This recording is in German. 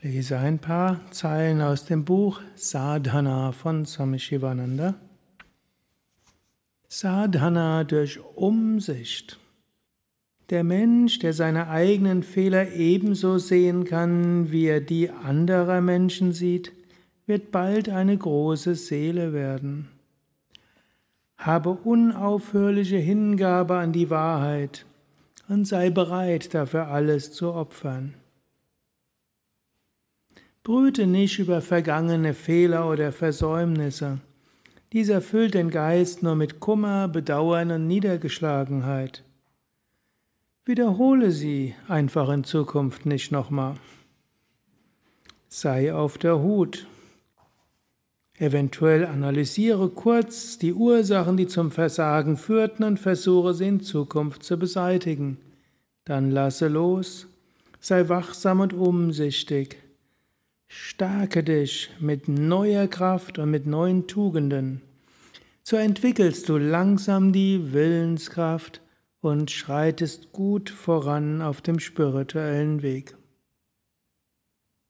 Ich lese ein paar Zeilen aus dem Buch Sadhana von Swami Shivananda. Sadhana durch Umsicht. Der Mensch, der seine eigenen Fehler ebenso sehen kann, wie er die anderer Menschen sieht, wird bald eine große Seele werden. Habe unaufhörliche Hingabe an die Wahrheit und sei bereit, dafür alles zu opfern. Brüte nicht über vergangene Fehler oder Versäumnisse. Dies erfüllt den Geist nur mit Kummer, Bedauern und Niedergeschlagenheit. Wiederhole sie einfach in Zukunft nicht nochmal. Sei auf der Hut. Eventuell analysiere kurz die Ursachen, die zum Versagen führten und versuche sie in Zukunft zu beseitigen. Dann lasse los. Sei wachsam und umsichtig. Stärke dich mit neuer Kraft und mit neuen Tugenden. So entwickelst du langsam die Willenskraft und schreitest gut voran auf dem spirituellen Weg.